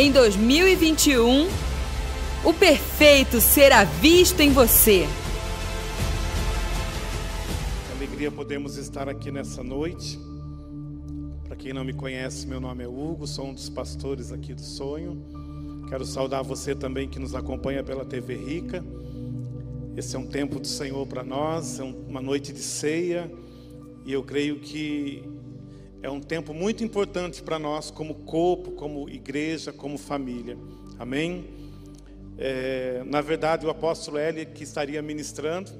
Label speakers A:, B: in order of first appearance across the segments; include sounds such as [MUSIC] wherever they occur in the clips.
A: Em 2021, o perfeito será visto em você.
B: Alegria podemos estar aqui nessa noite. Para quem não me conhece, meu nome é Hugo, sou um dos pastores aqui do Sonho. Quero saudar você também que nos acompanha pela TV Rica. Esse é um tempo do Senhor para nós, é uma noite de ceia, e eu creio que é um tempo muito importante para nós, como corpo, como igreja, como família. Amém? É, na verdade, o apóstolo Eli que estaria ministrando,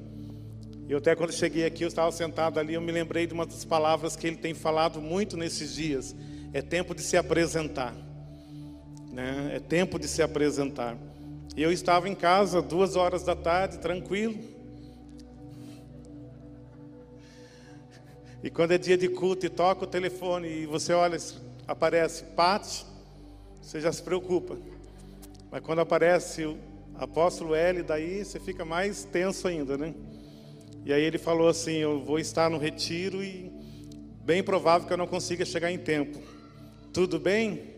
B: eu até quando cheguei aqui, eu estava sentado ali, eu me lembrei de uma das palavras que ele tem falado muito nesses dias. É tempo de se apresentar. Né? É tempo de se apresentar. E eu estava em casa, duas horas da tarde, tranquilo. E quando é dia de culto e toca o telefone e você olha, aparece Pati, você já se preocupa. Mas quando aparece o apóstolo L, daí você fica mais tenso ainda, né? E aí ele falou assim: Eu vou estar no retiro e bem provável que eu não consiga chegar em tempo. Tudo bem?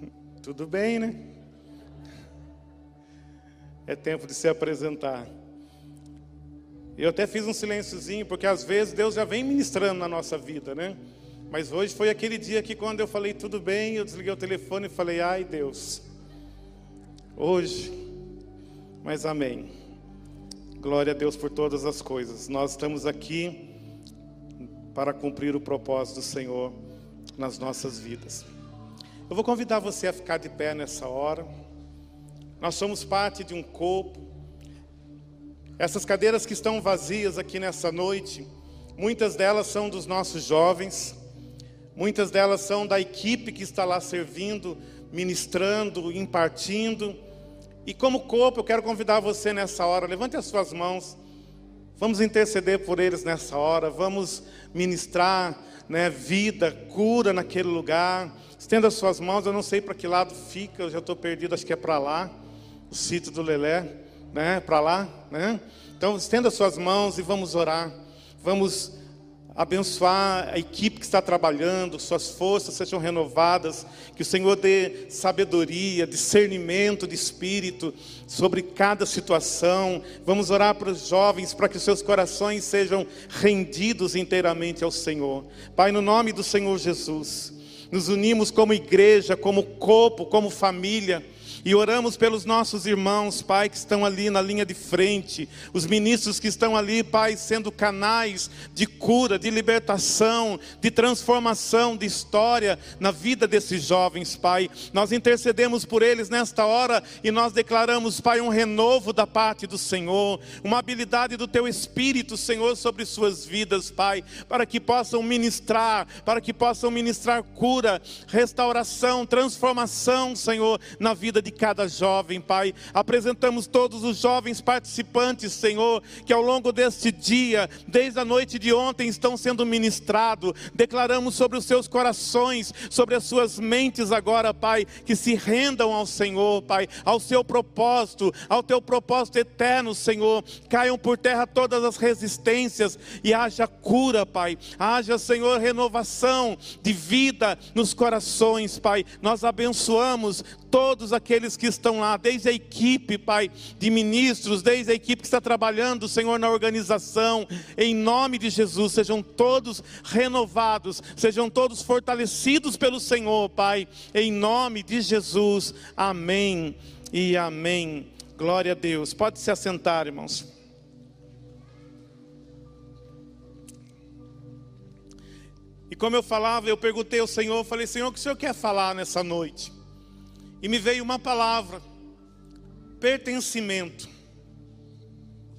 B: [LAUGHS] Tudo bem, né? [LAUGHS] É tempo de se apresentar. Eu até fiz um silênciozinho, porque às vezes Deus já vem ministrando na nossa vida, né? Mas hoje foi aquele dia que quando eu falei tudo bem, eu desliguei o telefone e falei, ai Deus, hoje, mas amém. Glória a Deus por todas as coisas. Nós estamos aqui para cumprir o propósito do Senhor nas nossas vidas. Eu vou convidar você a ficar de pé nessa hora. Nós somos parte de um corpo. Essas cadeiras que estão vazias aqui nessa noite, muitas delas são dos nossos jovens, muitas delas são da equipe que está lá servindo, ministrando, impartindo. E como corpo, eu quero convidar você nessa hora, levante as suas mãos. Vamos interceder por eles nessa hora, vamos ministrar né, vida, cura naquele lugar. Estenda as suas mãos, eu não sei para que lado fica, eu já estou perdido, acho que é para lá, o sítio do Lelé né, para lá, né? Então, estenda suas mãos e vamos orar. Vamos abençoar a equipe que está trabalhando, suas forças sejam renovadas, que o Senhor dê sabedoria, discernimento de espírito sobre cada situação. Vamos orar para os jovens para que os seus corações sejam rendidos inteiramente ao Senhor. Pai, no nome do Senhor Jesus, nos unimos como igreja, como corpo, como família e oramos pelos nossos irmãos, Pai, que estão ali na linha de frente, os ministros que estão ali, Pai, sendo canais de cura, de libertação, de transformação, de história na vida desses jovens, Pai. Nós intercedemos por eles nesta hora e nós declaramos, Pai, um renovo da parte do Senhor, uma habilidade do Teu Espírito, Senhor, sobre suas vidas, Pai, para que possam ministrar, para que possam ministrar cura, restauração, transformação, Senhor, na vida de de cada jovem, Pai. Apresentamos todos os jovens participantes, Senhor, que ao longo deste dia, desde a noite de ontem, estão sendo ministrados. Declaramos sobre os seus corações, sobre as suas mentes agora, Pai, que se rendam ao Senhor, Pai, ao seu propósito, ao teu propósito eterno, Senhor. Caiam por terra todas as resistências e haja cura, Pai. Haja, Senhor, renovação de vida nos corações, Pai. Nós abençoamos todos aqueles que estão lá, desde a equipe, Pai, de ministros, desde a equipe que está trabalhando, Senhor, na organização, em nome de Jesus, sejam todos renovados, sejam todos fortalecidos pelo Senhor, Pai, em nome de Jesus, amém e amém. Glória a Deus. Pode se assentar, irmãos. E como eu falava, eu perguntei ao Senhor, falei, Senhor, o que o Senhor quer falar nessa noite? E me veio uma palavra: pertencimento.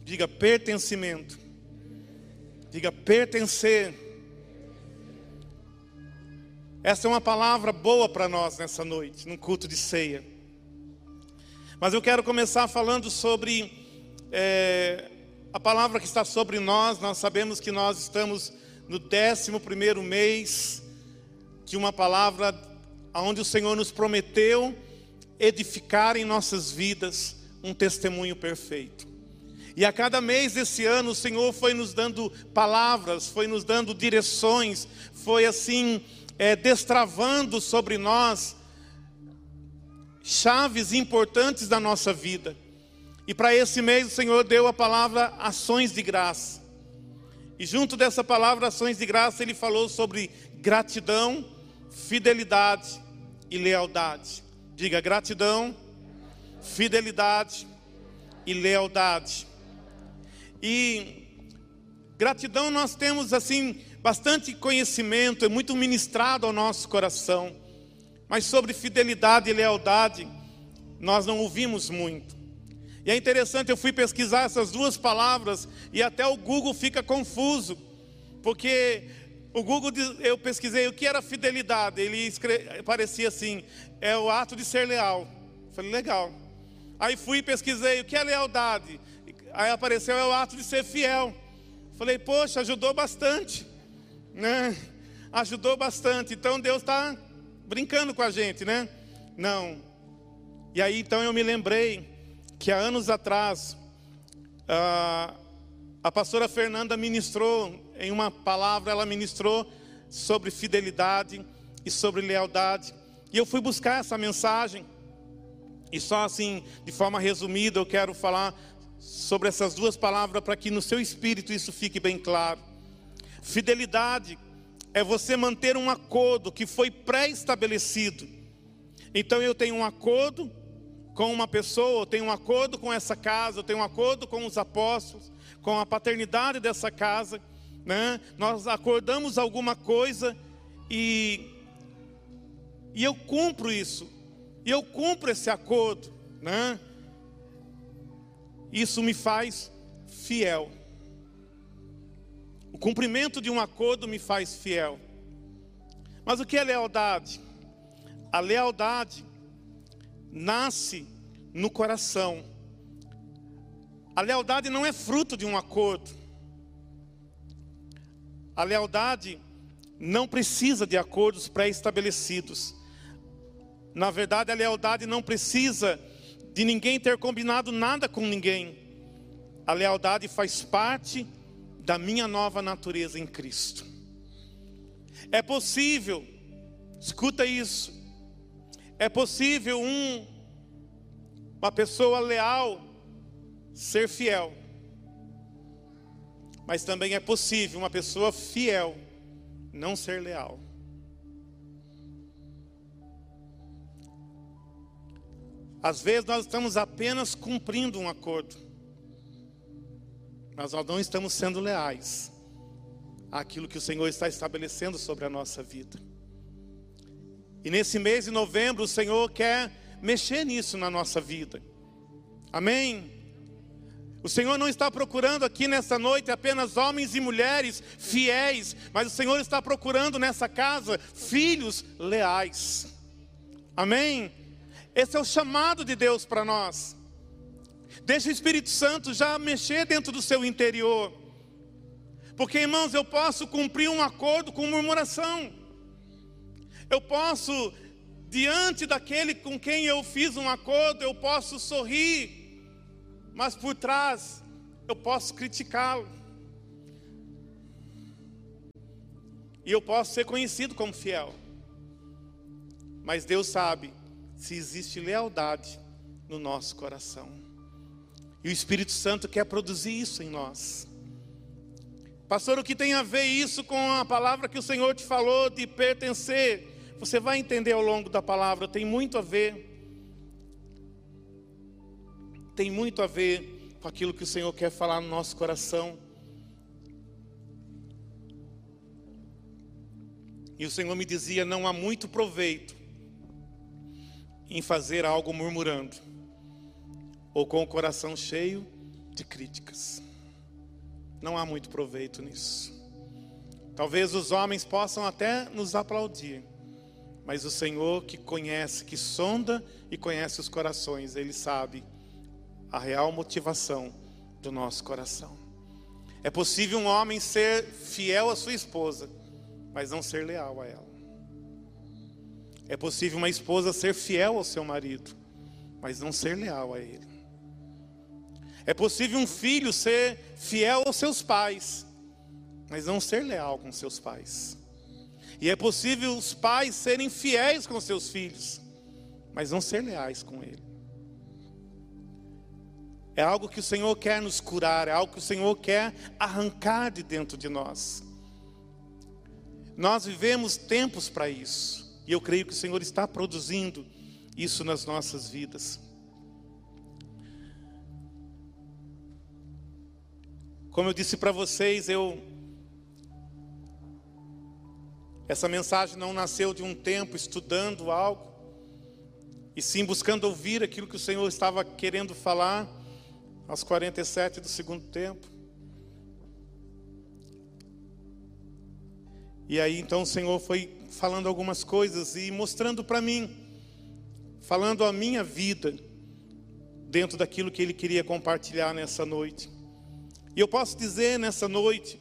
B: Diga pertencimento. Diga pertencer. Essa é uma palavra boa para nós nessa noite, num culto de ceia. Mas eu quero começar falando sobre é, a palavra que está sobre nós. Nós sabemos que nós estamos no décimo primeiro mês de uma palavra onde o Senhor nos prometeu edificar em nossas vidas um testemunho perfeito. E a cada mês desse ano, o Senhor foi nos dando palavras, foi nos dando direções, foi assim, é, destravando sobre nós chaves importantes da nossa vida. E para esse mês o Senhor deu a palavra ações de graça. E junto dessa palavra ações de graça, ele falou sobre gratidão, fidelidade e lealdade. Diga gratidão, fidelidade e lealdade. E gratidão nós temos assim bastante conhecimento, é muito ministrado ao nosso coração. Mas sobre fidelidade e lealdade, nós não ouvimos muito. E é interessante, eu fui pesquisar essas duas palavras e até o Google fica confuso, porque o Google, eu pesquisei o que era fidelidade, ele escreve, parecia assim, é o ato de ser leal. falei, legal. Aí fui e pesquisei o que é lealdade, aí apareceu é o ato de ser fiel. Falei, poxa, ajudou bastante, né? Ajudou bastante. Então Deus está brincando com a gente, né? Não. E aí então eu me lembrei que há anos atrás, a, a pastora Fernanda ministrou, em uma palavra, ela ministrou sobre fidelidade e sobre lealdade. E eu fui buscar essa mensagem. E só assim, de forma resumida, eu quero falar sobre essas duas palavras para que no seu espírito isso fique bem claro. Fidelidade é você manter um acordo que foi pré-estabelecido. Então eu tenho um acordo com uma pessoa, eu tenho um acordo com essa casa, eu tenho um acordo com os apóstolos, com a paternidade dessa casa, né? Nós acordamos alguma coisa e e eu cumpro isso. E eu cumpro esse acordo, né? Isso me faz fiel. O cumprimento de um acordo me faz fiel. Mas o que é lealdade? A lealdade nasce no coração. A lealdade não é fruto de um acordo. A lealdade não precisa de acordos pré-estabelecidos. Na verdade, a lealdade não precisa de ninguém ter combinado nada com ninguém. A lealdade faz parte da minha nova natureza em Cristo. É possível, escuta isso, é possível um, uma pessoa leal ser fiel, mas também é possível uma pessoa fiel não ser leal. Às vezes nós estamos apenas cumprindo um acordo, mas nós não estamos sendo leais àquilo que o Senhor está estabelecendo sobre a nossa vida. E nesse mês de novembro, o Senhor quer mexer nisso na nossa vida. Amém? O Senhor não está procurando aqui nessa noite apenas homens e mulheres fiéis, mas o Senhor está procurando nessa casa filhos leais. Amém? Esse é o chamado de Deus para nós. Deixa o Espírito Santo já mexer dentro do seu interior. Porque, irmãos, eu posso cumprir um acordo com murmuração. Eu posso, diante daquele com quem eu fiz um acordo, eu posso sorrir, mas por trás eu posso criticá-lo. E eu posso ser conhecido como fiel. Mas Deus sabe se existe lealdade no nosso coração. E o Espírito Santo quer produzir isso em nós. Pastor, o que tem a ver isso com a palavra que o Senhor te falou de pertencer? Você vai entender ao longo da palavra, tem muito a ver. Tem muito a ver com aquilo que o Senhor quer falar no nosso coração. E o Senhor me dizia: não há muito proveito em fazer algo murmurando, ou com o coração cheio de críticas. Não há muito proveito nisso. Talvez os homens possam até nos aplaudir, mas o Senhor que conhece, que sonda e conhece os corações, Ele sabe a real motivação do nosso coração. É possível um homem ser fiel à sua esposa, mas não ser leal a ela. É possível uma esposa ser fiel ao seu marido, mas não ser leal a ele. É possível um filho ser fiel aos seus pais, mas não ser leal com seus pais. E é possível os pais serem fiéis com seus filhos, mas não ser leais com Ele. É algo que o Senhor quer nos curar, é algo que o Senhor quer arrancar de dentro de nós. Nós vivemos tempos para isso, e eu creio que o Senhor está produzindo isso nas nossas vidas. Como eu disse para vocês, eu essa mensagem não nasceu de um tempo estudando algo, e sim buscando ouvir aquilo que o Senhor estava querendo falar aos 47 do segundo tempo. E aí então o Senhor foi falando algumas coisas e mostrando para mim, falando a minha vida dentro daquilo que Ele queria compartilhar nessa noite. E eu posso dizer nessa noite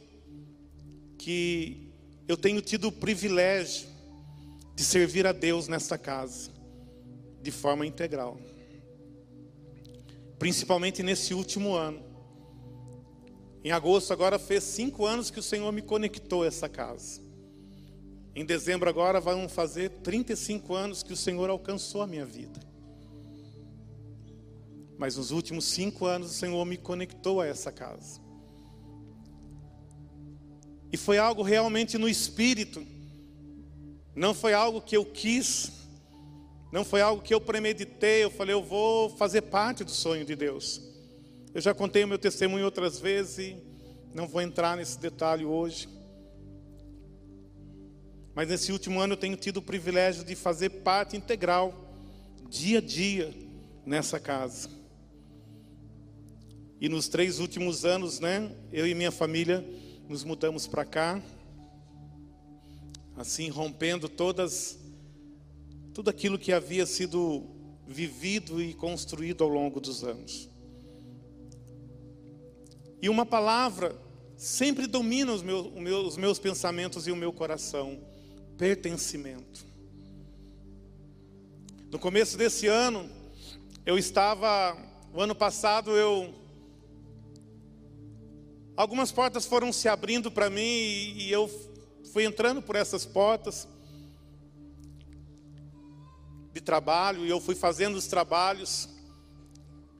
B: que eu tenho tido o privilégio de servir a Deus nesta casa, de forma integral. Principalmente nesse último ano. Em agosto, agora fez cinco anos que o Senhor me conectou a essa casa. Em dezembro, agora, vão fazer 35 anos que o Senhor alcançou a minha vida. Mas nos últimos cinco anos, o Senhor me conectou a essa casa. E foi algo realmente no espírito. Não foi algo que eu quis. Não foi algo que eu premeditei. Eu falei, eu vou fazer parte do sonho de Deus. Eu já contei o meu testemunho outras vezes e não vou entrar nesse detalhe hoje. Mas nesse último ano eu tenho tido o privilégio de fazer parte integral, dia a dia, nessa casa. E nos três últimos anos, né, eu e minha família nos mudamos para cá, assim rompendo todas tudo aquilo que havia sido vivido e construído ao longo dos anos. E uma palavra sempre domina os meus, os meus pensamentos e o meu coração: pertencimento. No começo desse ano, eu estava, o ano passado eu Algumas portas foram se abrindo para mim e eu fui entrando por essas portas de trabalho e eu fui fazendo os trabalhos.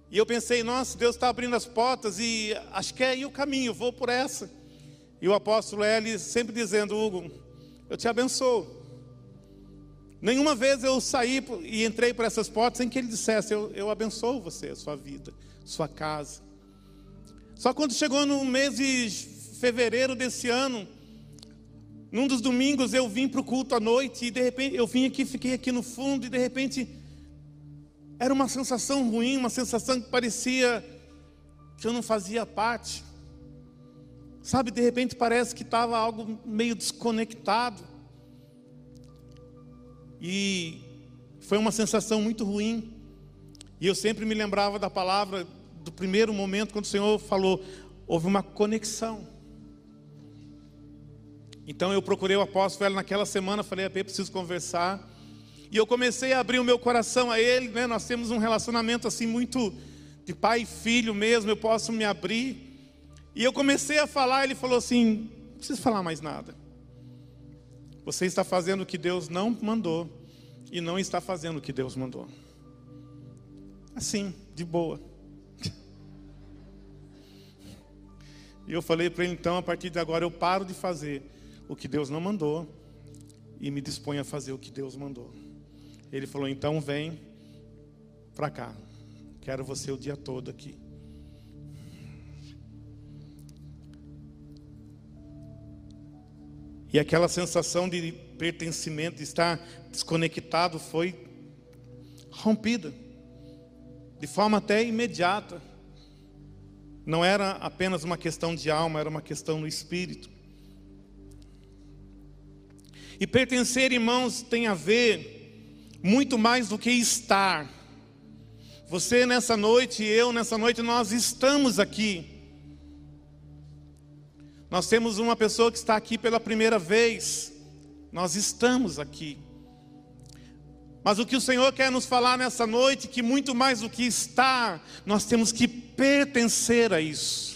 B: E eu pensei, nossa, Deus está abrindo as portas e acho que é aí o caminho, vou por essa. E o apóstolo L sempre dizendo, Hugo, eu te abençoo. Nenhuma vez eu saí e entrei por essas portas sem que ele dissesse, eu, eu abençoo você, a sua vida, sua casa. Só quando chegou no mês de fevereiro desse ano, num dos domingos eu vim para o culto à noite e de repente eu vim aqui, fiquei aqui no fundo e de repente era uma sensação ruim, uma sensação que parecia que eu não fazia parte. Sabe, de repente parece que estava algo meio desconectado. E foi uma sensação muito ruim. E eu sempre me lembrava da palavra do primeiro momento, quando o Senhor falou, houve uma conexão. Então eu procurei o apóstolo naquela semana, falei, AP, preciso conversar. E eu comecei a abrir o meu coração a ele, né? Nós temos um relacionamento assim muito de pai e filho mesmo, eu posso me abrir. E eu comecei a falar, ele falou assim: não preciso falar mais nada. Você está fazendo o que Deus não mandou e não está fazendo o que Deus mandou. Assim, de boa. [LAUGHS] E eu falei para ele, então, a partir de agora eu paro de fazer o que Deus não mandou e me disponho a fazer o que Deus mandou. Ele falou, então vem para cá. Quero você o dia todo aqui. E aquela sensação de pertencimento, de estar desconectado, foi rompida, de forma até imediata. Não era apenas uma questão de alma, era uma questão no espírito. E pertencer, irmãos, tem a ver muito mais do que estar. Você nessa noite eu nessa noite, nós estamos aqui. Nós temos uma pessoa que está aqui pela primeira vez. Nós estamos aqui. Mas o que o Senhor quer nos falar nessa noite, que muito mais do que estar, nós temos que pertencer a isso.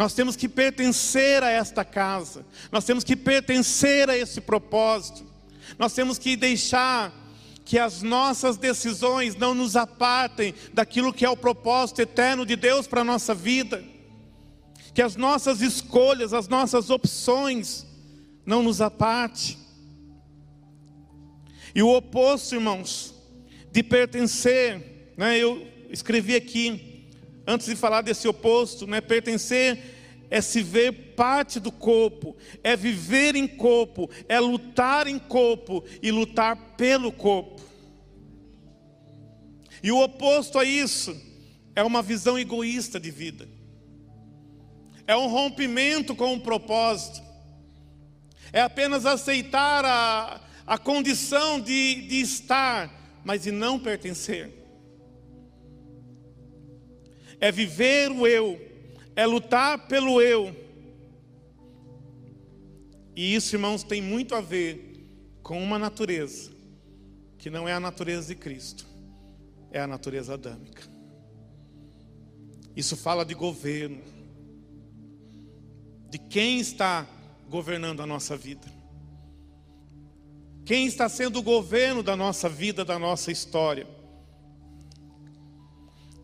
B: Nós temos que pertencer a esta casa. Nós temos que pertencer a esse propósito. Nós temos que deixar que as nossas decisões não nos apartem daquilo que é o propósito eterno de Deus para a nossa vida, que as nossas escolhas, as nossas opções não nos apartem. E o oposto, irmãos, de pertencer, né, eu escrevi aqui, antes de falar desse oposto, né, pertencer é se ver parte do corpo, é viver em corpo, é lutar em corpo e lutar pelo corpo. E o oposto a isso é uma visão egoísta de vida, é um rompimento com o propósito, é apenas aceitar a, a condição de, de estar, mas de não pertencer. É viver o eu, é lutar pelo eu. E isso, irmãos, tem muito a ver com uma natureza que não é a natureza de Cristo, é a natureza adâmica. Isso fala de governo, de quem está governando a nossa vida. Quem está sendo o governo da nossa vida, da nossa história.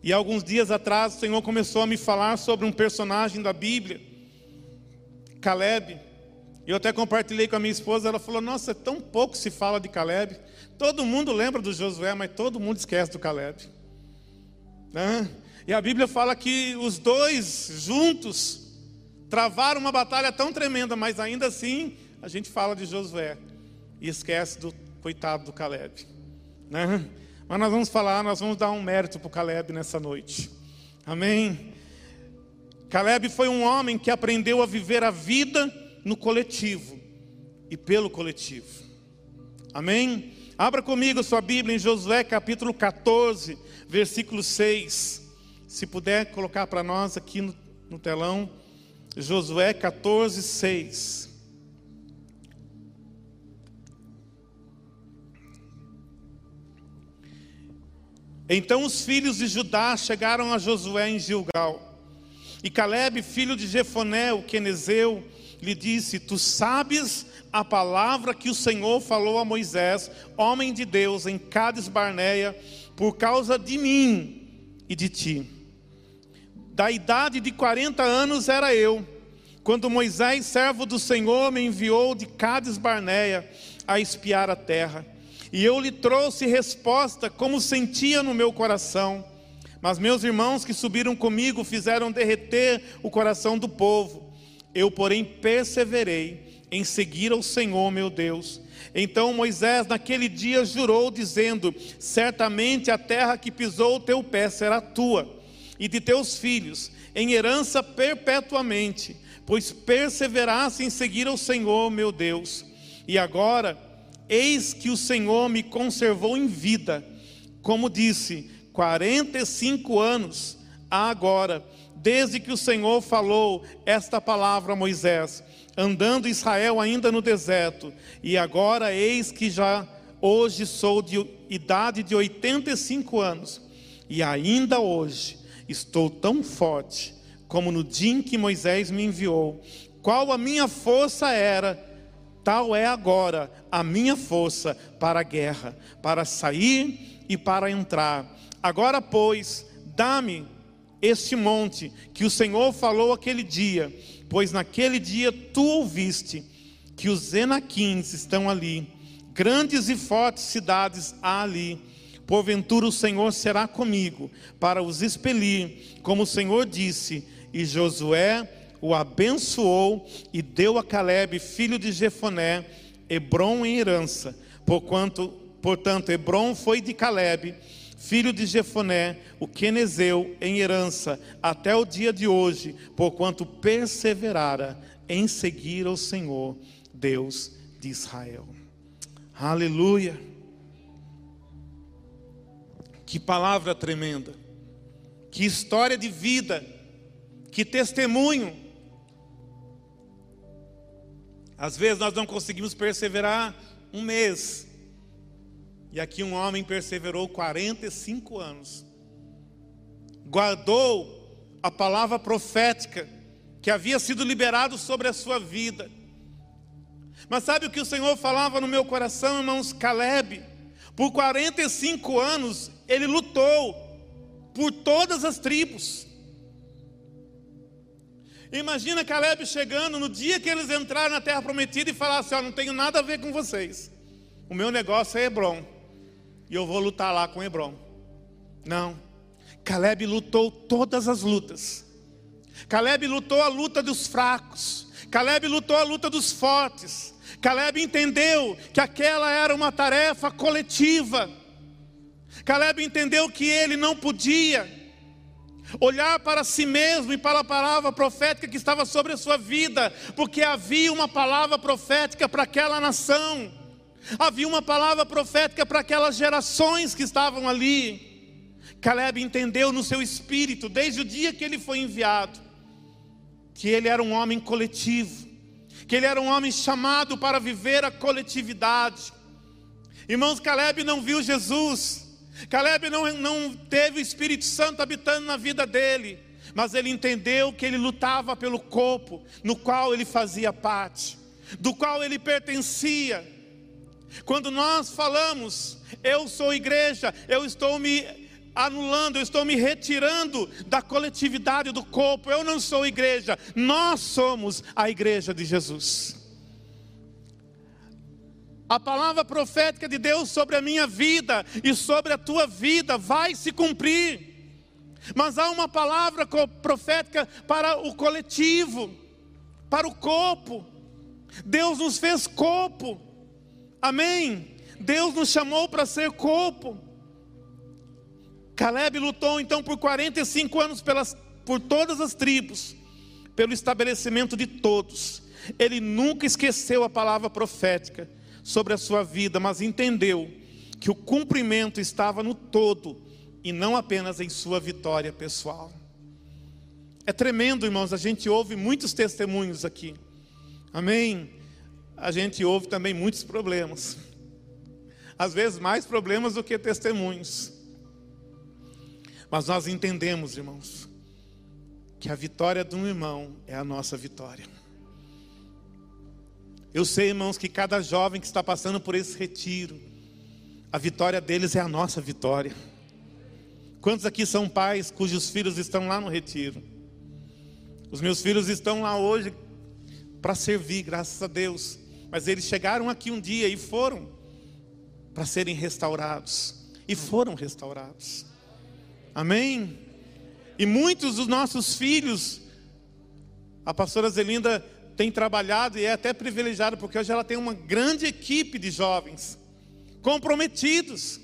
B: E alguns dias atrás o Senhor começou a me falar sobre um personagem da Bíblia, Caleb. Eu até compartilhei com a minha esposa, ela falou: Nossa, tão pouco se fala de Caleb. Todo mundo lembra do Josué, mas todo mundo esquece do Caleb. Né? E a Bíblia fala que os dois juntos travaram uma batalha tão tremenda, mas ainda assim a gente fala de Josué e esquece do coitado do Caleb. Né? Mas nós vamos falar, nós vamos dar um mérito para Caleb nessa noite. Amém? Caleb foi um homem que aprendeu a viver a vida no coletivo e pelo coletivo. Amém? Abra comigo sua Bíblia em Josué capítulo 14, versículo 6. Se puder colocar para nós aqui no, no telão. Josué 14, 6. Então os filhos de Judá chegaram a Josué em Gilgal. E Caleb, filho de Jefoné, o quenezeu, lhe disse: Tu sabes a palavra que o Senhor falou a Moisés, homem de Deus, em Cades Barneia, por causa de mim e de ti. Da idade de 40 anos era eu, quando Moisés, servo do Senhor, me enviou de Cades Barneia a espiar a terra. E eu lhe trouxe resposta como sentia no meu coração. Mas meus irmãos que subiram comigo fizeram derreter o coração do povo. Eu, porém, perseverei em seguir ao Senhor meu Deus. Então Moisés naquele dia jurou, dizendo: Certamente a terra que pisou o teu pé será tua e de teus filhos, em herança perpetuamente, pois perseveraste em seguir ao Senhor meu Deus. E agora, Eis que o Senhor me conservou em vida, como disse, 45 anos agora, desde que o Senhor falou esta palavra a Moisés, andando Israel ainda no deserto, e agora eis que já hoje sou de idade de 85 anos, e ainda hoje estou tão forte como no dia em que Moisés me enviou. Qual a minha força era, Tal é agora a minha força para a guerra, para sair e para entrar. Agora, pois, dá-me este monte que o Senhor falou aquele dia, pois naquele dia tu ouviste que os Enaquins estão ali, grandes e fortes cidades há ali. Porventura o Senhor será comigo para os expelir, como o Senhor disse, e Josué o abençoou e deu a Caleb, filho de Jefoné, Hebron em herança. Porquanto, portanto, Hebron foi de Caleb, filho de Jefoné, o quenezeu, em herança, até o dia de hoje, porquanto perseverara em seguir ao Senhor, Deus de Israel. Aleluia! Que palavra tremenda, que história de vida, que testemunho às vezes nós não conseguimos perseverar um mês. E aqui um homem perseverou 45 anos. Guardou a palavra profética que havia sido liberado sobre a sua vida. Mas sabe o que o Senhor falava no meu coração, irmãos? Caleb, Por 45 anos, ele lutou por todas as tribos. Imagina Caleb chegando no dia que eles entraram na terra prometida e falar assim: Ó, não tenho nada a ver com vocês. O meu negócio é Hebron. E eu vou lutar lá com Hebron. Não. Caleb lutou todas as lutas. Caleb lutou a luta dos fracos. Caleb lutou a luta dos fortes. Caleb entendeu que aquela era uma tarefa coletiva. Caleb entendeu que ele não podia olhar para si mesmo e para a palavra profética que estava sobre a sua vida, porque havia uma palavra profética para aquela nação, havia uma palavra profética para aquelas gerações que estavam ali. Caleb entendeu no seu espírito, desde o dia que ele foi enviado, que ele era um homem coletivo, que ele era um homem chamado para viver a coletividade. Irmãos, Caleb não viu Jesus, Caleb não, não teve o Espírito Santo habitando na vida dele, mas ele entendeu que ele lutava pelo corpo no qual ele fazia parte, do qual ele pertencia. Quando nós falamos, eu sou igreja, eu estou me anulando, eu estou me retirando da coletividade do corpo, eu não sou igreja, nós somos a igreja de Jesus. A palavra profética de Deus sobre a minha vida e sobre a tua vida vai se cumprir. Mas há uma palavra profética para o coletivo, para o corpo. Deus nos fez corpo. Amém? Deus nos chamou para ser corpo. Caleb lutou então por 45 anos pelas, por todas as tribos, pelo estabelecimento de todos. Ele nunca esqueceu a palavra profética sobre a sua vida, mas entendeu que o cumprimento estava no todo e não apenas em sua vitória pessoal. É tremendo, irmãos, a gente ouve muitos testemunhos aqui. Amém? A gente ouve também muitos problemas. Às vezes mais problemas do que testemunhos. Mas nós entendemos, irmãos, que a vitória de um irmão é a nossa vitória. Eu sei, irmãos, que cada jovem que está passando por esse retiro, a vitória deles é a nossa vitória. Quantos aqui são pais cujos filhos estão lá no retiro? Os meus filhos estão lá hoje para servir, graças a Deus. Mas eles chegaram aqui um dia e foram para serem restaurados. E foram restaurados. Amém? E muitos dos nossos filhos, a pastora Zelinda tem trabalhado e é até privilegiado, porque hoje ela tem uma grande equipe de jovens comprometidos.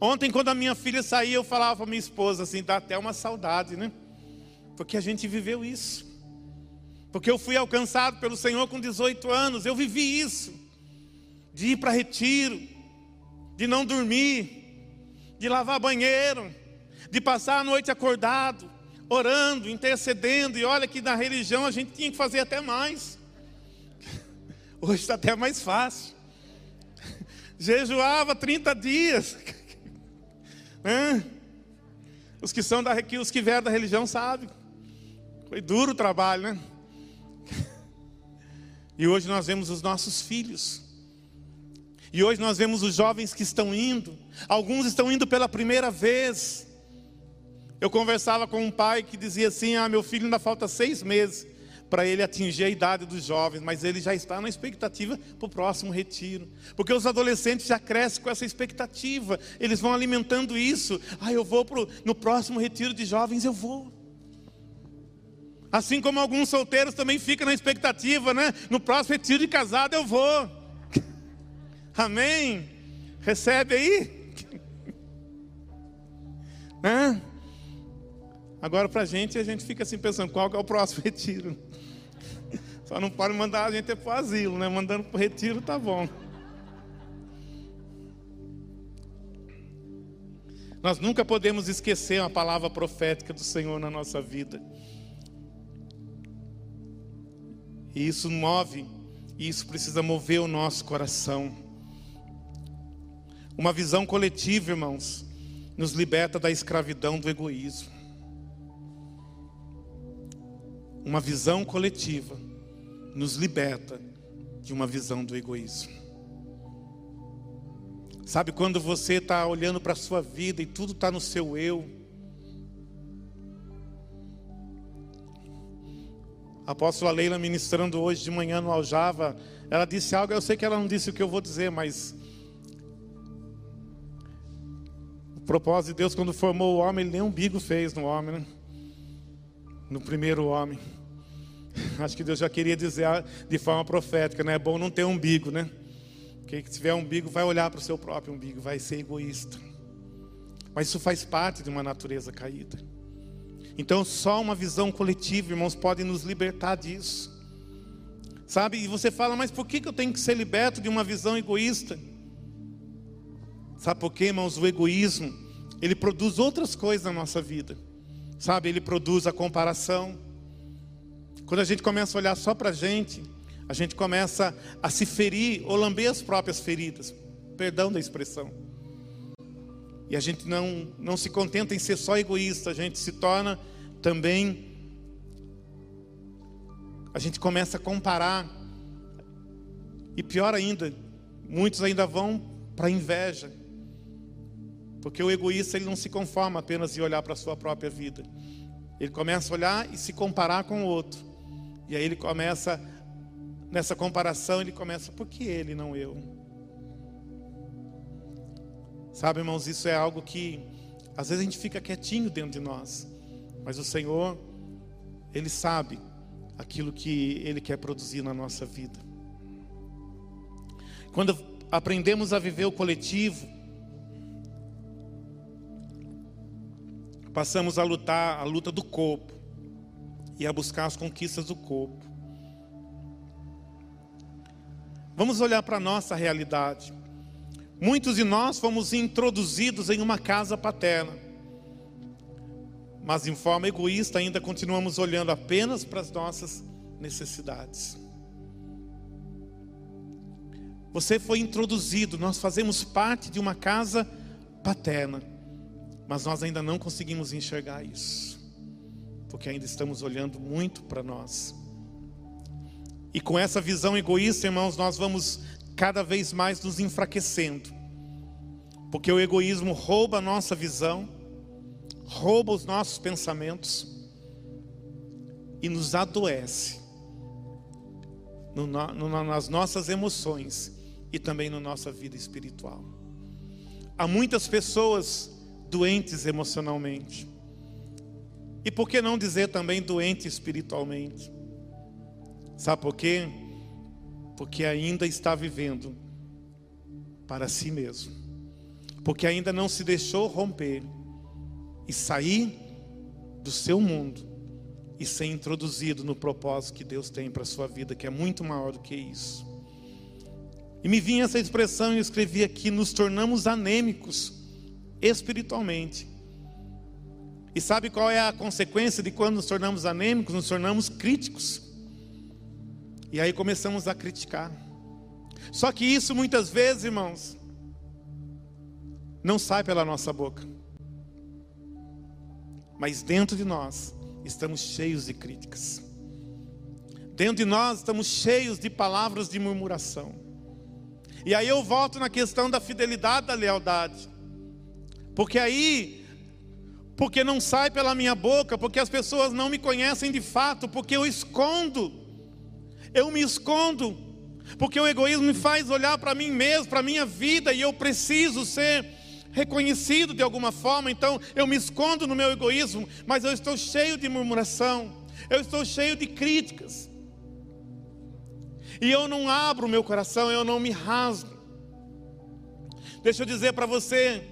B: Ontem, quando a minha filha saía, eu falava para minha esposa assim: dá até uma saudade, né? Porque a gente viveu isso. Porque eu fui alcançado pelo Senhor com 18 anos, eu vivi isso. De ir para retiro, de não dormir, de lavar banheiro, de passar a noite acordado, orando, intercedendo, e olha que na religião a gente tinha que fazer até mais. [LAUGHS] Hoje está até mais fácil. [LAUGHS] Jejuava 30 dias. [LAUGHS] Os que são da os que vieram da religião sabem. Foi duro o trabalho, né? E hoje nós vemos os nossos filhos. E hoje nós vemos os jovens que estão indo. Alguns estão indo pela primeira vez. Eu conversava com um pai que dizia assim: Ah, meu filho ainda falta seis meses para ele atingir a idade dos jovens, mas ele já está na expectativa para o próximo retiro, porque os adolescentes já crescem com essa expectativa, eles vão alimentando isso. Ah, eu vou pro, no próximo retiro de jovens, eu vou. Assim como alguns solteiros também ficam na expectativa, né? No próximo retiro de casado eu vou. [LAUGHS] Amém? Recebe aí? [LAUGHS] Né? Agora, para a gente, a gente fica assim pensando: qual é o próximo [LAUGHS] retiro? Só não pode mandar a gente para o asilo, né? Mandando para o retiro, tá bom. Nós nunca podemos esquecer a palavra profética do Senhor na nossa vida. E isso move, e isso precisa mover o nosso coração. Uma visão coletiva, irmãos, nos liberta da escravidão do egoísmo. Uma visão coletiva nos liberta de uma visão do egoísmo. Sabe quando você está olhando para a sua vida e tudo está no seu eu? A apóstola Leila ministrando hoje de manhã no Aljava, ela disse algo, eu sei que ela não disse o que eu vou dizer, mas o propósito de Deus quando formou o homem, ele nem umbigo fez no homem, né? No primeiro homem. Acho que Deus já queria dizer de forma profética, né? É bom não ter umbigo, né? Quem tiver umbigo vai olhar para o seu próprio umbigo, vai ser egoísta. Mas isso faz parte de uma natureza caída. Então, só uma visão coletiva, irmãos, pode nos libertar disso. Sabe? E você fala, mas por que eu tenho que ser liberto de uma visão egoísta? Sabe por quê, irmãos? O egoísmo, ele produz outras coisas na nossa vida. Sabe? Ele produz a comparação. Quando a gente começa a olhar só para a gente, a gente começa a se ferir ou lamber as próprias feridas. Perdão da expressão. E a gente não, não se contenta em ser só egoísta, a gente se torna também. A gente começa a comparar. E pior ainda, muitos ainda vão para a inveja. Porque o egoísta ele não se conforma apenas em olhar para a sua própria vida. Ele começa a olhar e se comparar com o outro. E aí ele começa, nessa comparação, ele começa, por que ele, não eu? Sabe, irmãos, isso é algo que às vezes a gente fica quietinho dentro de nós, mas o Senhor, Ele sabe aquilo que Ele quer produzir na nossa vida. Quando aprendemos a viver o coletivo, passamos a lutar a luta do corpo e a buscar as conquistas do corpo. Vamos olhar para a nossa realidade. Muitos de nós fomos introduzidos em uma casa paterna, mas em forma egoísta ainda continuamos olhando apenas para as nossas necessidades. Você foi introduzido, nós fazemos parte de uma casa paterna, mas nós ainda não conseguimos enxergar isso, porque ainda estamos olhando muito para nós. E com essa visão egoísta, irmãos, nós vamos cada vez mais nos enfraquecendo. Porque o egoísmo rouba a nossa visão, rouba os nossos pensamentos e nos adoece no, no, nas nossas emoções e também na nossa vida espiritual. Há muitas pessoas doentes emocionalmente. E por que não dizer também doente espiritualmente? Sabe por quê? porque ainda está vivendo para si mesmo, porque ainda não se deixou romper e sair do seu mundo e ser introduzido no propósito que Deus tem para a sua vida, que é muito maior do que isso. E me vinha essa expressão e eu escrevi aqui: nos tornamos anêmicos espiritualmente. E sabe qual é a consequência de quando nos tornamos anêmicos? Nos tornamos críticos. E aí começamos a criticar. Só que isso muitas vezes, irmãos, não sai pela nossa boca. Mas dentro de nós estamos cheios de críticas. Dentro de nós estamos cheios de palavras de murmuração. E aí eu volto na questão da fidelidade, da lealdade. Porque aí, porque não sai pela minha boca, porque as pessoas não me conhecem de fato, porque eu escondo eu me escondo, porque o egoísmo me faz olhar para mim mesmo, para a minha vida, e eu preciso ser reconhecido de alguma forma, então eu me escondo no meu egoísmo, mas eu estou cheio de murmuração, eu estou cheio de críticas, e eu não abro meu coração, eu não me rasgo. Deixa eu dizer para você,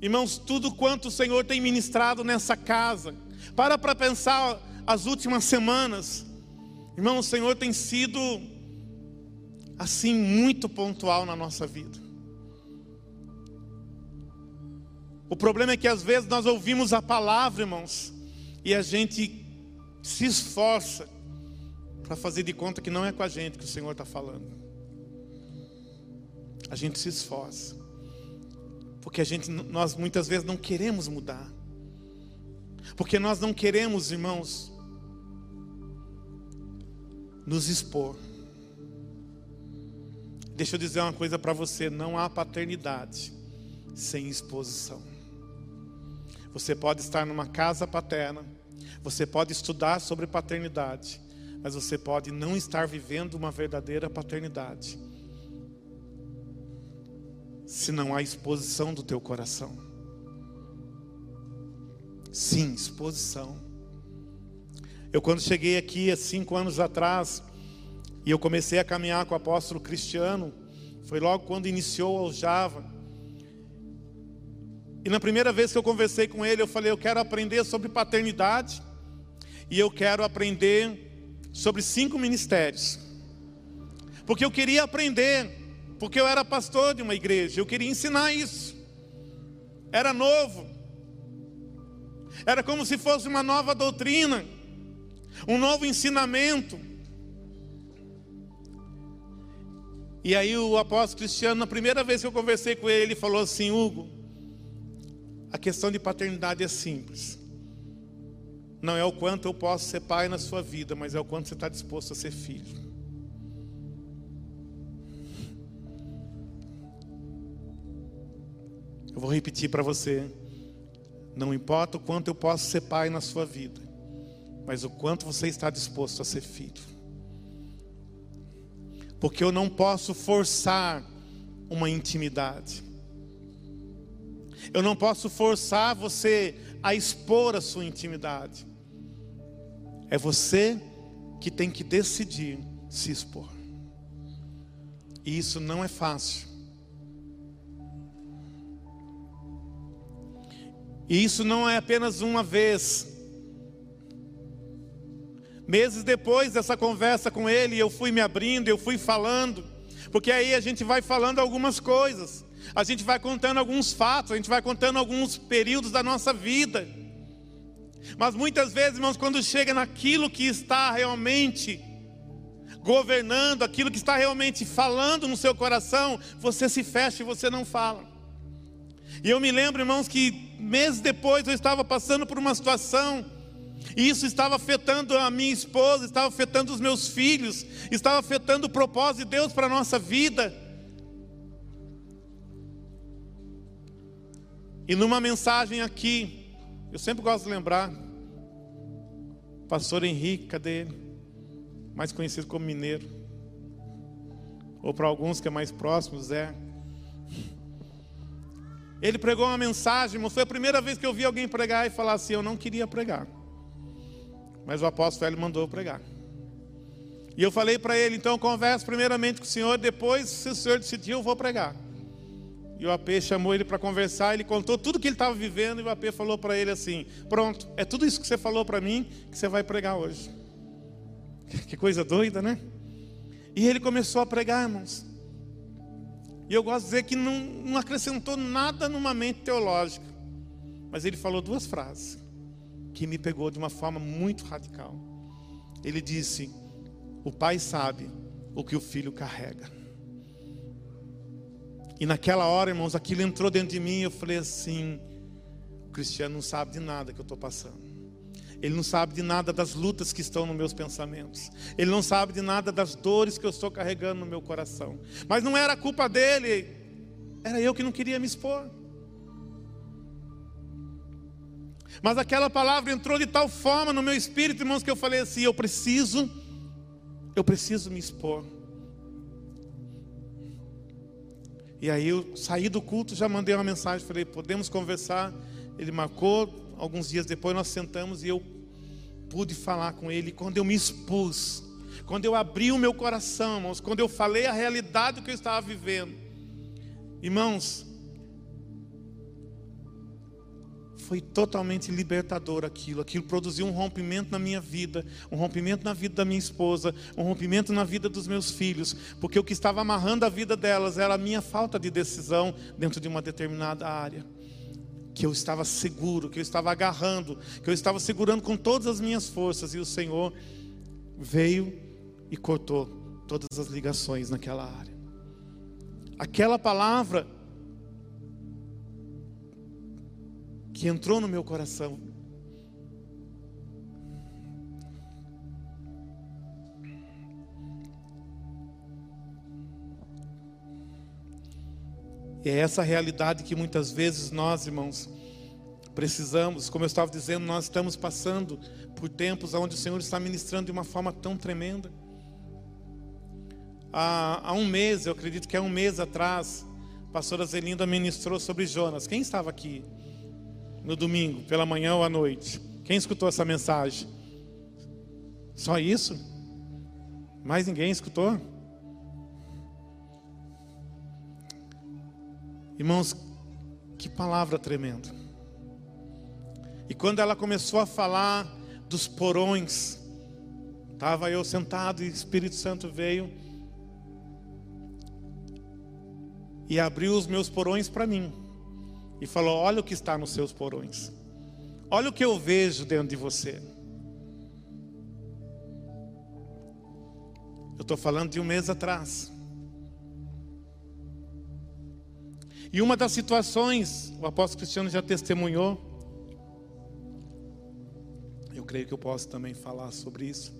B: irmãos, tudo quanto o Senhor tem ministrado nessa casa, para para pensar as últimas semanas, Irmão, o Senhor tem sido assim muito pontual na nossa vida. O problema é que às vezes nós ouvimos a palavra, irmãos, e a gente se esforça para fazer de conta que não é com a gente que o Senhor está falando. A gente se esforça, porque a gente, nós muitas vezes não queremos mudar, porque nós não queremos, irmãos, nos expor. Deixa eu dizer uma coisa para você: não há paternidade sem exposição. Você pode estar numa casa paterna, você pode estudar sobre paternidade, mas você pode não estar vivendo uma verdadeira paternidade se não há exposição do teu coração. Sim, exposição. Eu quando cheguei aqui há cinco anos atrás, e eu comecei a caminhar com o apóstolo Cristiano, foi logo quando iniciou o Java. E na primeira vez que eu conversei com ele, eu falei: Eu quero aprender sobre paternidade, e eu quero aprender sobre cinco ministérios, porque eu queria aprender, porque eu era pastor de uma igreja, eu queria ensinar isso, era novo, era como se fosse uma nova doutrina, um novo ensinamento. E aí o apóstolo Cristiano, na primeira vez que eu conversei com ele, ele falou assim: Hugo, a questão de paternidade é simples. Não é o quanto eu posso ser pai na sua vida, mas é o quanto você está disposto a ser filho. Eu vou repetir para você. Não importa o quanto eu posso ser pai na sua vida, mas o quanto você está disposto a ser filho porque eu não posso forçar uma intimidade. Eu não posso forçar você a expor a sua intimidade. É você que tem que decidir se expor. E isso não é fácil. E isso não é apenas uma vez, Meses depois dessa conversa com ele, eu fui me abrindo, eu fui falando, porque aí a gente vai falando algumas coisas, a gente vai contando alguns fatos, a gente vai contando alguns períodos da nossa vida. Mas muitas vezes, irmãos, quando chega naquilo que está realmente governando, aquilo que está realmente falando no seu coração, você se fecha e você não fala. E eu me lembro, irmãos, que meses depois eu estava passando por uma situação e isso estava afetando a minha esposa, estava afetando os meus filhos, estava afetando o propósito de Deus para a nossa vida. E numa mensagem aqui, eu sempre gosto de lembrar, pastor Henrique, cadê ele? Mais conhecido como Mineiro. Ou para alguns que é mais próximo, Zé. Ele pregou uma mensagem, foi a primeira vez que eu vi alguém pregar e falar assim: Eu não queria pregar. Mas o apóstolo ele mandou pregar. E eu falei para ele, então converse primeiramente com o senhor, depois, se o senhor decidir, eu vou pregar. E o AP chamou ele para conversar, ele contou tudo que ele estava vivendo, e o AP falou para ele assim: Pronto, é tudo isso que você falou para mim que você vai pregar hoje. [LAUGHS] Que coisa doida, né? E ele começou a pregar, irmãos. E eu gosto de dizer que não, não acrescentou nada numa mente teológica, mas ele falou duas frases que me pegou de uma forma muito radical. Ele disse: O pai sabe o que o filho carrega. E naquela hora, irmãos, aquilo entrou dentro de mim e eu falei assim: o cristiano não sabe de nada que eu estou passando. Ele não sabe de nada das lutas que estão nos meus pensamentos. Ele não sabe de nada das dores que eu estou carregando no meu coração. Mas não era culpa dele, era eu que não queria me expor. Mas aquela palavra entrou de tal forma no meu espírito, irmãos, que eu falei assim: eu preciso, eu preciso me expor. E aí eu saí do culto, já mandei uma mensagem, falei: podemos conversar. Ele marcou, alguns dias depois nós sentamos e eu pude falar com ele. Quando eu me expus, quando eu abri o meu coração, irmãos, quando eu falei a realidade que eu estava vivendo, irmãos, foi totalmente libertador aquilo. Aquilo produziu um rompimento na minha vida, um rompimento na vida da minha esposa, um rompimento na vida dos meus filhos, porque o que estava amarrando a vida delas era a minha falta de decisão dentro de uma determinada área. Que eu estava seguro, que eu estava agarrando, que eu estava segurando com todas as minhas forças, e o Senhor veio e cortou todas as ligações naquela área. Aquela palavra que entrou no meu coração. E é essa realidade que muitas vezes nós, irmãos, precisamos, como eu estava dizendo, nós estamos passando por tempos onde o Senhor está ministrando de uma forma tão tremenda. Há, há um mês, eu acredito que há um mês atrás, a pastora Zelinda ministrou sobre Jonas. Quem estava aqui no domingo, pela manhã ou à noite? Quem escutou essa mensagem? Só isso? Mais ninguém escutou? Irmãos, que palavra tremenda. E quando ela começou a falar dos porões, estava eu sentado e o Espírito Santo veio e abriu os meus porões para mim e falou: Olha o que está nos seus porões, olha o que eu vejo dentro de você. Eu estou falando de um mês atrás. E uma das situações, o apóstolo Cristiano já testemunhou, eu creio que eu posso também falar sobre isso.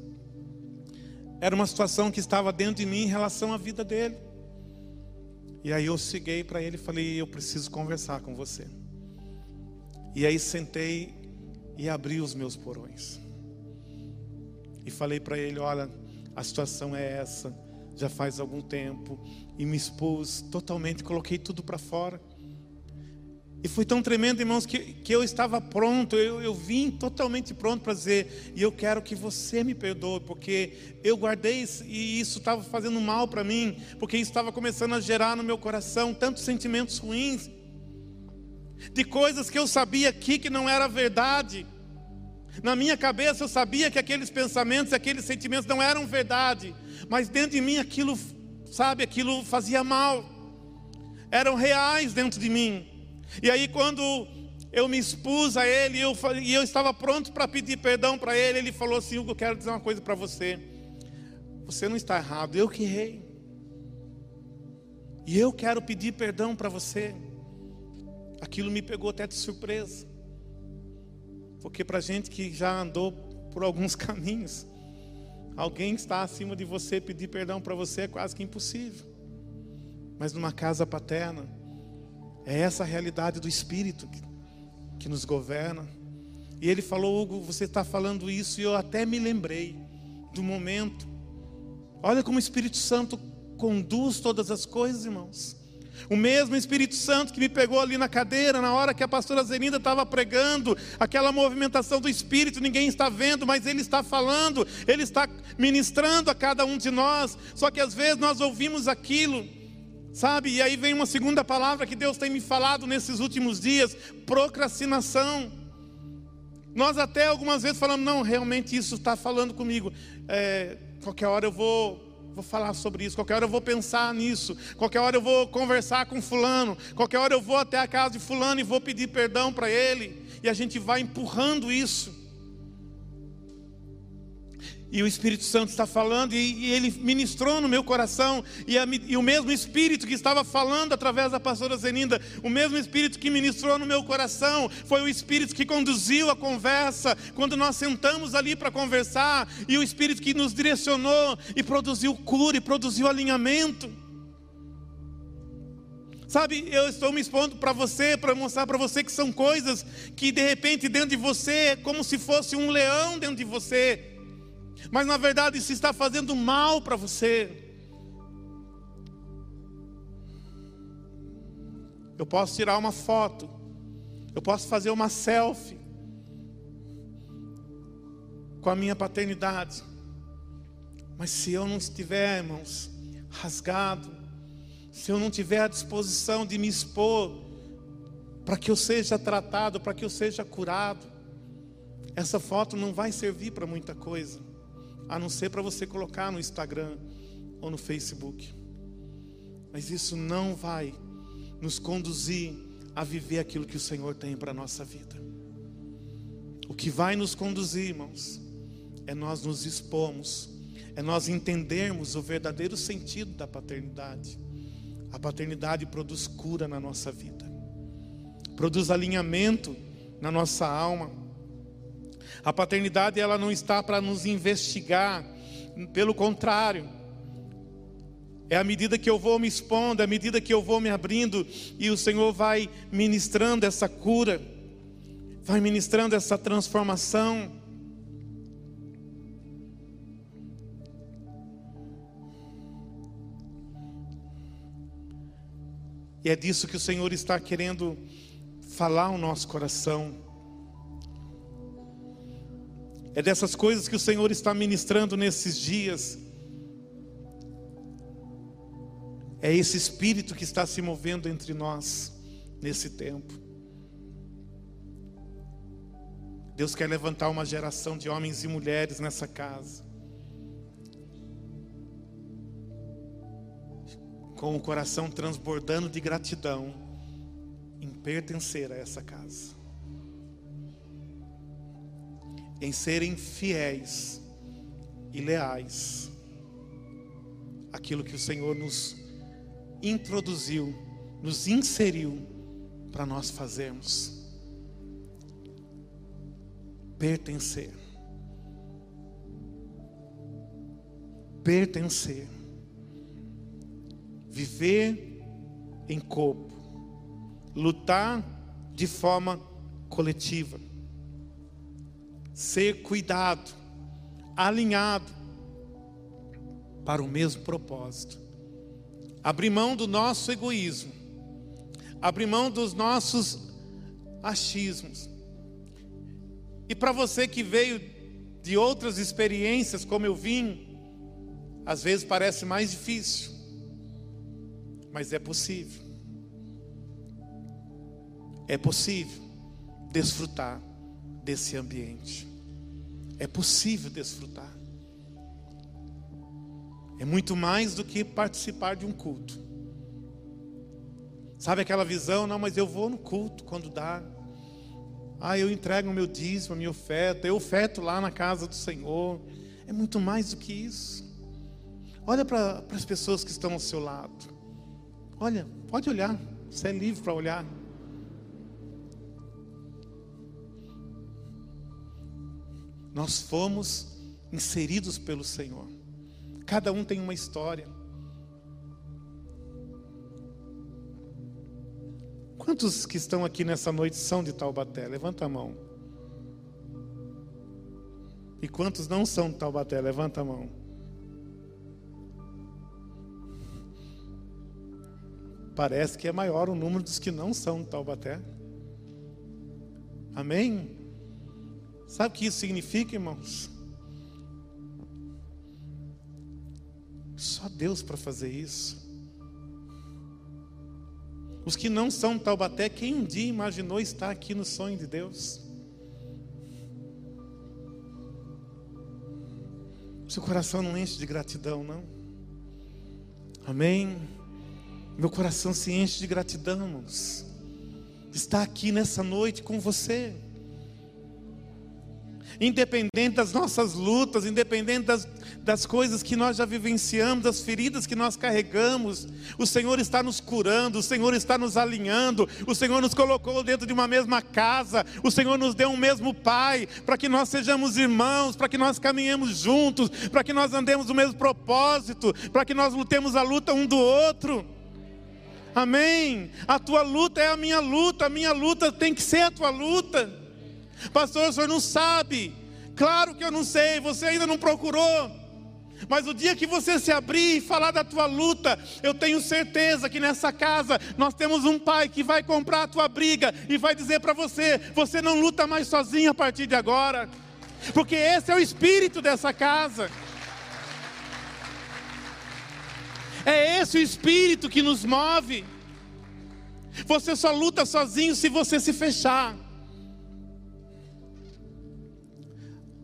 B: Era uma situação que estava dentro de mim em relação à vida dele. E aí eu cheguei para ele e falei: Eu preciso conversar com você. E aí sentei e abri os meus porões. E falei para ele: Olha, a situação é essa, já faz algum tempo, e me expus totalmente, coloquei tudo para fora. E foi tão tremendo, irmãos, que, que eu estava pronto, eu, eu vim totalmente pronto para dizer, e eu quero que você me perdoe, porque eu guardei isso, e isso estava fazendo mal para mim, porque isso estava começando a gerar no meu coração tantos sentimentos ruins, de coisas que eu sabia aqui que não era verdade. Na minha cabeça eu sabia que aqueles pensamentos, aqueles sentimentos não eram verdade, mas dentro de mim aquilo, sabe, aquilo fazia mal, eram reais dentro de mim. E aí, quando eu me expus a ele eu, e eu estava pronto para pedir perdão para ele, ele falou assim: Hugo, eu quero dizer uma coisa para você. Você não está errado, eu que errei. E eu quero pedir perdão para você. Aquilo me pegou até de surpresa. Porque para gente que já andou por alguns [LAUGHS] caminhos, alguém que está acima de você pedir perdão para você é quase que impossível. Mas numa casa paterna, é essa a realidade do Espírito que, que nos governa. E ele falou, Hugo, você está falando isso, e eu até me lembrei do momento. Olha como o Espírito Santo conduz todas as coisas, irmãos. O mesmo Espírito Santo que me pegou ali na cadeira, na hora que a pastora Zelinda estava pregando, aquela movimentação do Espírito, ninguém está vendo, mas Ele está falando, Ele está ministrando a cada um de nós. Só que às vezes nós ouvimos aquilo Sabe? E aí vem uma segunda palavra que Deus tem me falado nesses últimos dias: procrastinação. Nós até algumas vezes falamos, não, realmente isso está falando comigo. É, qualquer hora eu vou, vou falar sobre isso, qualquer hora eu vou pensar nisso, qualquer hora eu vou conversar com fulano, qualquer hora eu vou até a casa de fulano e vou pedir perdão para ele. E a gente vai empurrando isso. E o Espírito Santo está falando, e, e ele ministrou no meu coração, e, a, e, o mesmo Espírito que estava falando através da pastora Zeninda, o mesmo Espírito que ministrou no meu coração, foi o Espírito que conduziu a conversa, quando nós sentamos ali para conversar, e o Espírito que nos direcionou, e produziu cura, e produziu alinhamento. Sabe, eu estou me expondo para você, para mostrar para você que são coisas que de repente dentro de você é como se fosse um leão dentro de você mas na verdade isso está fazendo mal para você. Eu posso tirar uma foto, eu posso fazer uma selfie com a minha paternidade, mas se eu não estiver, irmãos, rasgado, se eu não tiver a disposição de me expor, para que eu seja tratado, para que eu seja curado, essa foto não vai servir para muita coisa a não ser para você colocar no Instagram ou no Facebook. Mas isso não vai nos conduzir a viver aquilo que o Senhor tem para a nossa vida. O que vai nos conduzir, irmãos, é nós nos expormos, é nós entendermos o verdadeiro sentido da paternidade. A paternidade produz cura na nossa vida, produz alinhamento na nossa alma a paternidade ela não está para nos investigar, pelo contrário. É à medida que eu vou me expondo, à medida que eu vou me abrindo, e o Senhor vai ministrando essa cura, vai ministrando essa transformação. E é disso que o Senhor está querendo falar ao nosso coração. É dessas coisas que o Senhor está ministrando nesses dias. É esse espírito que está se movendo entre nós nesse tempo. Deus quer levantar uma geração de homens e mulheres nessa casa. Com o coração transbordando de gratidão em pertencer a essa casa. Em serem fiéis e leais aquilo que o Senhor nos introduziu, nos inseriu para nós fazermos. Pertencer. Pertencer. Viver em corpo. Lutar de forma coletiva. Ser cuidado, alinhado para o mesmo propósito abrir mão do nosso egoísmo, abrir mão dos nossos achismos. E para você que veio de outras experiências, como eu vim, às vezes parece mais difícil, mas é possível. É possível desfrutar desse ambiente. É possível desfrutar. É muito mais do que participar de um culto. Sabe aquela visão? Não, mas eu vou no culto quando dá. Ah, eu entrego o meu dízimo, a minha oferta, eu oferto lá na casa do Senhor. É muito mais do que isso. Olha para as pessoas que estão ao seu lado. Olha, pode olhar. Você é livre para olhar. Nós fomos inseridos pelo Senhor. Cada um tem uma história. Quantos que estão aqui nessa noite são de Taubaté? Levanta a mão. E quantos não são de Taubaté? Levanta a mão. Parece que é maior o número dos que não são de Taubaté. Amém? Sabe o que isso significa, irmãos? Só Deus para fazer isso. Os que não são Taubaté, quem um dia imaginou estar aqui no sonho de Deus? Seu coração não enche de gratidão, não? Amém? Meu coração se enche de gratidão, irmãos. Está aqui nessa noite com você independente das nossas lutas, independente das, das coisas que nós já vivenciamos, das feridas que nós carregamos, o Senhor está nos curando, o Senhor está nos alinhando, o Senhor nos colocou dentro de uma mesma casa, o Senhor nos deu um mesmo Pai, para que nós sejamos irmãos, para que nós caminhemos juntos, para que nós andemos no mesmo propósito, para que nós lutemos a luta um do outro. Amém. A tua luta é a minha luta, a minha luta tem que ser a tua luta. Pastor, o senhor não sabe. Claro que eu não sei, você ainda não procurou. Mas o dia que você se abrir e falar da tua luta, eu tenho certeza que nessa casa nós temos um pai que vai comprar a tua briga e vai dizer para você: você não luta mais sozinho a partir de agora, porque esse é o espírito dessa casa. É esse o espírito que nos move. Você só luta sozinho se você se fechar.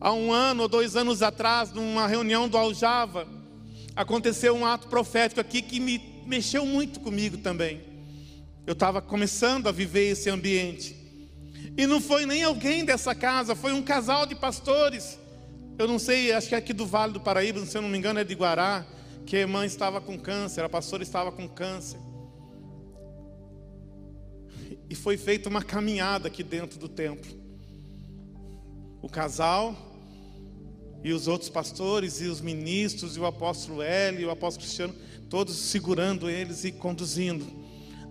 B: Há um ano ou dois anos atrás, numa reunião do Aljava, aconteceu um ato profético aqui que me mexeu muito comigo também. Eu estava começando a viver esse ambiente. E não foi nem alguém dessa casa, foi um casal de pastores. Eu não sei, acho que é aqui do Vale do Paraíba, se eu não me engano é de Guará, que a irmã estava com câncer, a pastora estava com câncer. E foi feita uma caminhada aqui dentro do templo. O casal e os outros pastores, e os ministros, e o apóstolo L, e o apóstolo Cristiano, todos segurando eles e conduzindo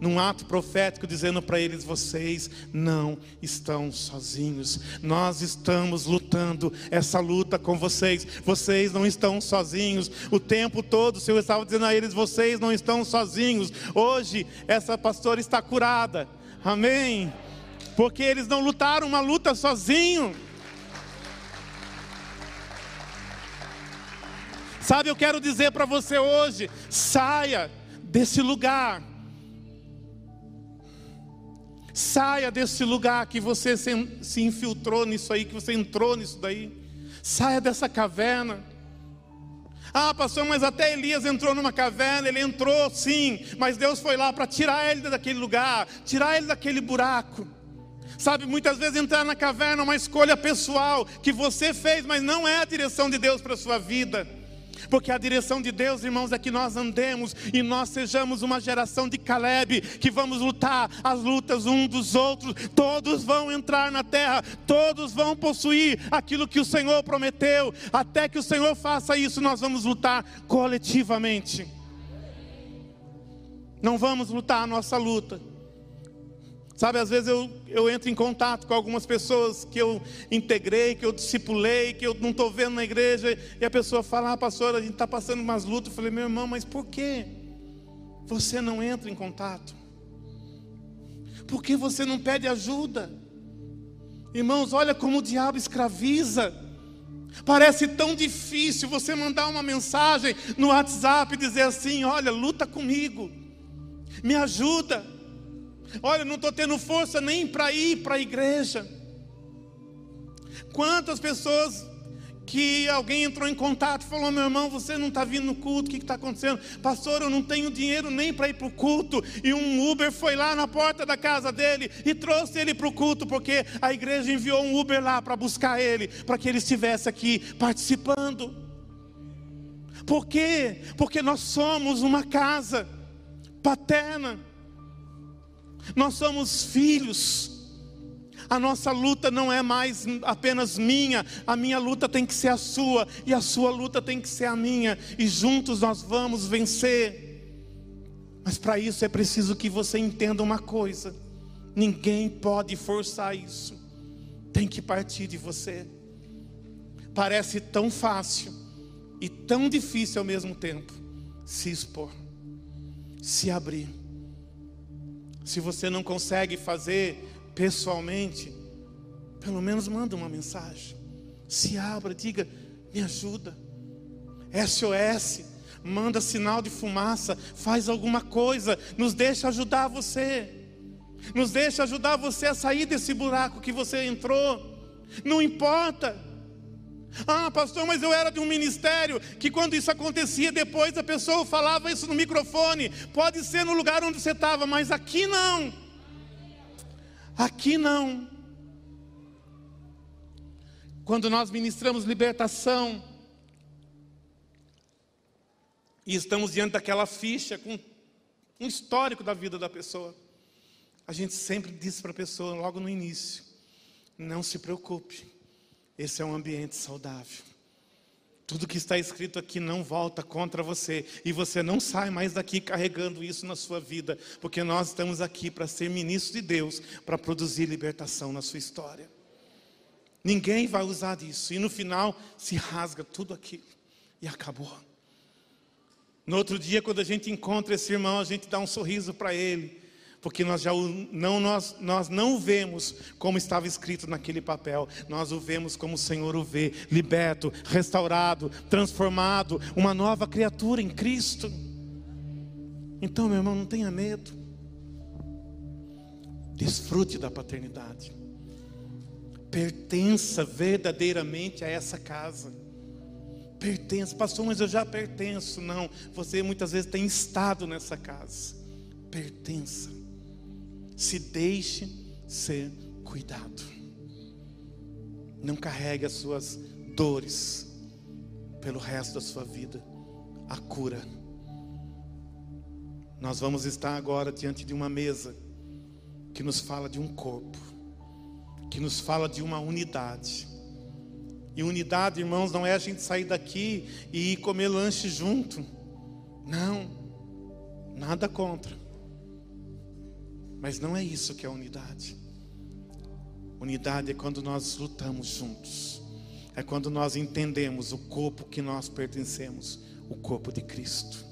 B: num ato profético, dizendo para eles: vocês não estão sozinhos, nós estamos lutando essa luta com vocês, vocês não estão sozinhos. O tempo todo o Senhor estava dizendo a eles: vocês não estão sozinhos. Hoje, essa pastora está curada, amém? Porque eles não lutaram uma luta sozinho. Sabe, eu quero dizer para você hoje: saia desse lugar Saia desse lugar que você se infiltrou nisso aí, que você entrou nisso daí. Saia dessa caverna. Ah, pastor, mas até Elias entrou numa caverna, ele entrou sim, mas Deus foi lá para tirar ele daquele lugar, tirar ele daquele buraco. Sabe, muitas vezes entrar na caverna é uma escolha pessoal que você fez, mas não é a direção de Deus para a sua vida. Porque a direção de Deus, irmãos, é que nós andemos e nós sejamos uma geração de Caleb, que vamos lutar as lutas um dos outros. Todos vão entrar na terra, todos vão possuir aquilo que o Senhor prometeu. Até que o Senhor faça isso, nós vamos lutar coletivamente. Não vamos lutar a nossa luta Sabe, às vezes eu, eu entro em contato com algumas pessoas que eu integrei, que eu discipulei, que eu não estou vendo na igreja, e a pessoa fala, ah, pastor, a gente está passando umas lutas. Eu falei, meu irmão, mas por que você não entra em contato? Por que você não pede ajuda? Irmãos, olha como o diabo escraviza. Parece tão difícil você mandar uma mensagem no WhatsApp e dizer assim: olha, luta comigo, me ajuda. Olha, não estou tendo força nem para ir para a igreja. Quantas pessoas que alguém entrou em contato e falou: Meu irmão, você não está vindo no culto, o que está acontecendo? Pastor, eu não tenho dinheiro nem para ir para o culto. E um Uber foi lá na porta da casa dele e trouxe ele para o culto, porque a igreja enviou um Uber lá para buscar ele, para que ele estivesse aqui participando. Por quê? Porque nós somos uma casa paterna. Nós somos filhos. A nossa luta não é mais apenas minha, a minha luta tem que ser a sua, e a sua luta tem que ser a minha, e juntos nós vamos vencer. Mas para isso é preciso que você entenda uma coisa: ninguém pode forçar isso, tem que partir de você. Parece tão fácil e tão difícil ao mesmo tempo se expor, se abrir. Se você não consegue fazer pessoalmente, pelo menos manda uma mensagem. Se abra, diga: me ajuda. SOS, manda sinal de fumaça, faz alguma coisa, nos deixa ajudar você. Nos deixa ajudar você a sair desse buraco que você entrou. Não importa. Ah, pastor, mas eu era de um ministério que quando isso acontecia, depois a pessoa falava isso no microfone. Pode ser no lugar onde você estava, mas aqui não. Aqui não. Quando nós ministramos libertação, e estamos diante daquela ficha com um histórico da vida da pessoa, a gente sempre diz para a pessoa, logo no início: não se preocupe esse é um ambiente saudável. Tudo que está escrito aqui não volta contra você. E você não sai mais daqui carregando isso na sua vida. Porque nós estamos aqui para ser ministros de Deus, para produzir libertação na sua história. Ninguém vai usar disso. E no final se rasga tudo aquilo. E acabou. No outro dia, quando a gente encontra esse irmão, a gente dá um sorriso para ele porque nós já não, nós, nós não vemos como estava escrito naquele papel, nós o vemos como o Senhor o vê, liberto, restaurado, transformado, uma nova criatura em Cristo. Então, meu irmão, não tenha medo. Desfrute da paternidade. Pertença verdadeiramente a essa casa. Pertença, pastor, mas eu já pertenço. Não, você muitas vezes tem estado nessa casa. Pertença. Se deixe ser cuidado. Não carregue as suas dores pelo resto da sua vida. A cura. Nós vamos estar agora diante de uma mesa que nos fala de um corpo, que nos fala de uma unidade. E unidade, irmãos, não é a gente sair daqui e ir comer lanche junto. Não. Nada contra. Mas não é isso que é unidade. Unidade é quando nós lutamos juntos. É quando nós entendemos o corpo que nós pertencemos, o corpo de Cristo.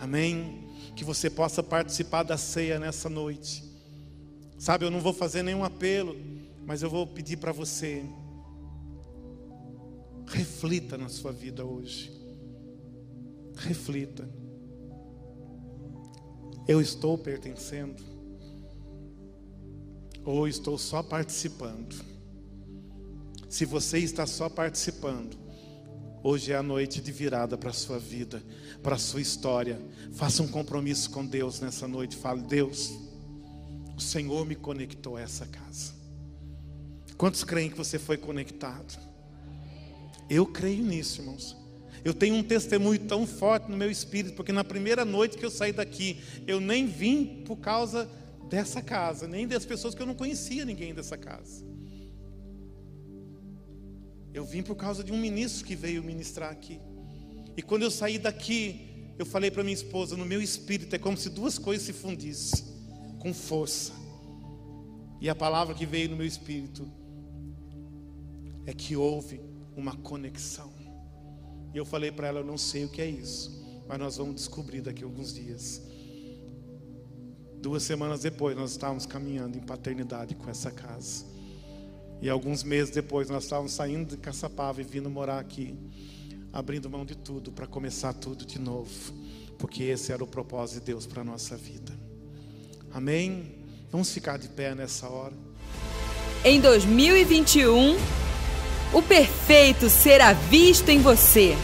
B: Amém? Que você possa participar da ceia nessa noite. Sabe, eu não vou fazer nenhum apelo, mas eu vou pedir para você. Reflita na sua vida hoje. Reflita. Eu estou pertencendo? Ou estou só participando? Se você está só participando, hoje é a noite de virada para a sua vida, para a sua história. Faça um compromisso com Deus nessa noite. Fale, Deus, o Senhor me conectou a essa casa. Quantos creem que você foi conectado? Eu creio nisso, irmãos. Eu tenho um testemunho tão forte no meu espírito, porque na primeira noite que eu saí daqui, eu nem vim por causa dessa casa, nem das pessoas que eu não conhecia ninguém dessa casa. Eu vim por causa de um ministro que veio ministrar aqui. E quando eu saí daqui, eu falei para minha esposa, no meu espírito é como se duas coisas se fundissem com força. E a palavra que veio no meu espírito é que houve uma conexão. E eu falei para ela: eu não sei o que é isso, mas nós vamos descobrir daqui a alguns dias. Duas semanas depois, nós estávamos caminhando em paternidade com essa casa. E alguns meses depois, nós estávamos saindo de Caçapava e vindo morar aqui, abrindo mão de tudo para começar tudo de novo, porque esse era o propósito de Deus para a nossa vida. Amém? Vamos ficar de pé nessa hora.
A: Em 2021 o perfeito será visto em você.